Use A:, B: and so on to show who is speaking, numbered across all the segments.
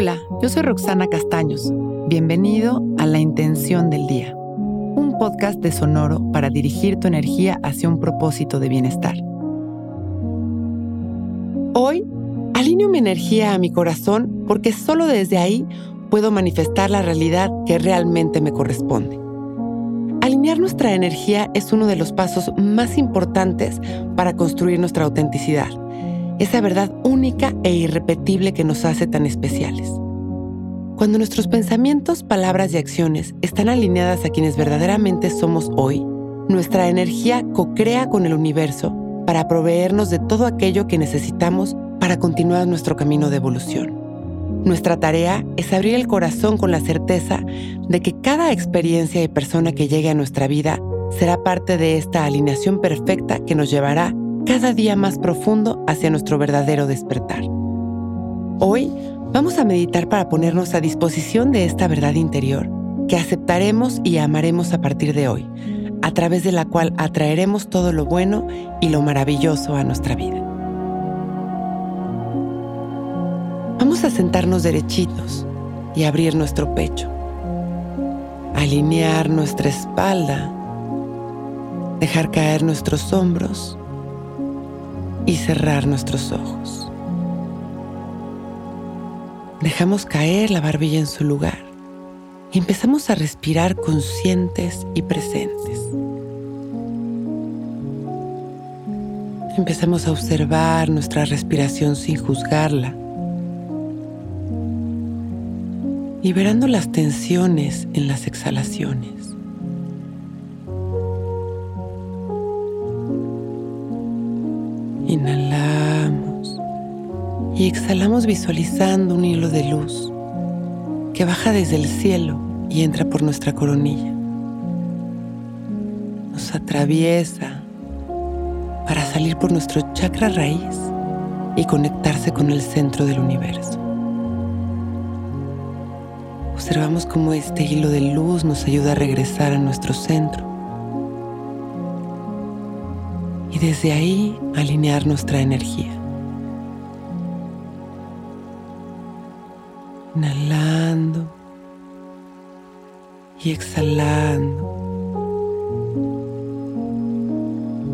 A: Hola, yo soy Roxana Castaños. Bienvenido a La Intención del Día, un podcast de Sonoro para dirigir tu energía hacia un propósito de bienestar. Hoy, alineo mi energía a mi corazón porque solo desde ahí puedo manifestar la realidad que realmente me corresponde. Alinear nuestra energía es uno de los pasos más importantes para construir nuestra autenticidad, esa verdad única e irrepetible que nos hace tan especiales. Cuando nuestros pensamientos, palabras y acciones están alineadas a quienes verdaderamente somos hoy, nuestra energía co-crea con el universo para proveernos de todo aquello que necesitamos para continuar nuestro camino de evolución. Nuestra tarea es abrir el corazón con la certeza de que cada experiencia y persona que llegue a nuestra vida será parte de esta alineación perfecta que nos llevará cada día más profundo hacia nuestro verdadero despertar. Hoy vamos a meditar para ponernos a disposición de esta verdad interior que aceptaremos y amaremos a partir de hoy, a través de la cual atraeremos todo lo bueno y lo maravilloso a nuestra vida. Vamos a sentarnos derechitos y abrir nuestro pecho, alinear nuestra espalda, dejar caer nuestros hombros y cerrar nuestros ojos. Dejamos caer la barbilla en su lugar y empezamos a respirar conscientes y presentes. Empezamos a observar nuestra respiración sin juzgarla liberando las tensiones en las exhalaciones. Inhalamos y exhalamos visualizando un hilo de luz que baja desde el cielo y entra por nuestra coronilla. Nos atraviesa para salir por nuestro chakra raíz y conectarse con el centro del universo. Observamos cómo este hilo de luz nos ayuda a regresar a nuestro centro. Y desde ahí alinear nuestra energía. Inhalando y exhalando.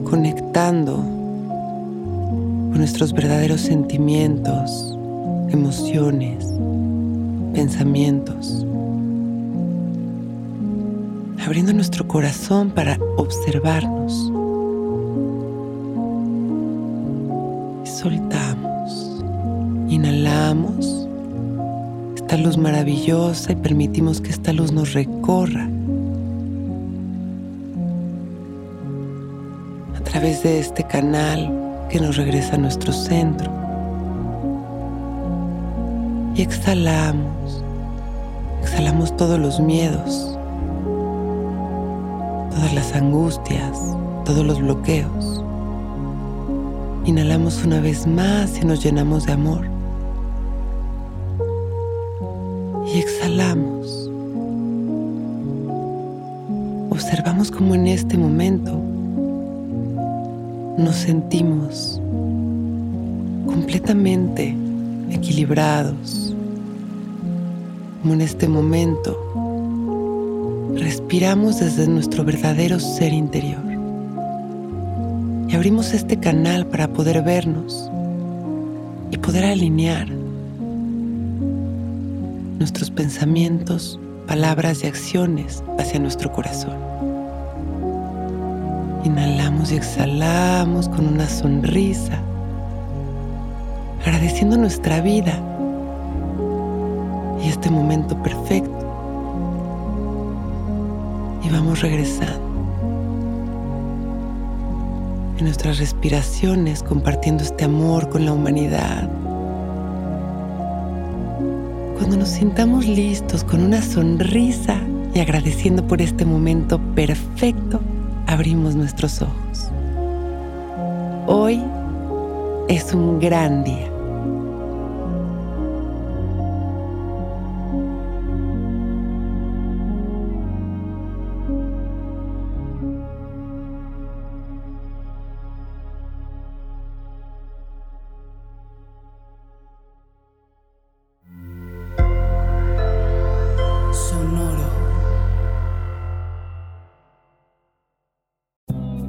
A: Conectando con nuestros verdaderos sentimientos, emociones pensamientos, abriendo nuestro corazón para observarnos. Soltamos, inhalamos esta luz maravillosa y permitimos que esta luz nos recorra a través de este canal que nos regresa a nuestro centro y exhalamos. Exhalamos todos los miedos, todas las angustias, todos los bloqueos. Inhalamos una vez más y nos llenamos de amor. Y exhalamos. Observamos cómo en este momento nos sentimos completamente equilibrados, como en este momento respiramos desde nuestro verdadero ser interior y abrimos este canal para poder vernos y poder alinear nuestros pensamientos, palabras y acciones hacia nuestro corazón. Inhalamos y exhalamos con una sonrisa agradeciendo nuestra vida y este momento perfecto. Y vamos regresando en nuestras respiraciones, compartiendo este amor con la humanidad. Cuando nos sintamos listos con una sonrisa y agradeciendo por este momento perfecto, abrimos nuestros ojos. Hoy es un gran día.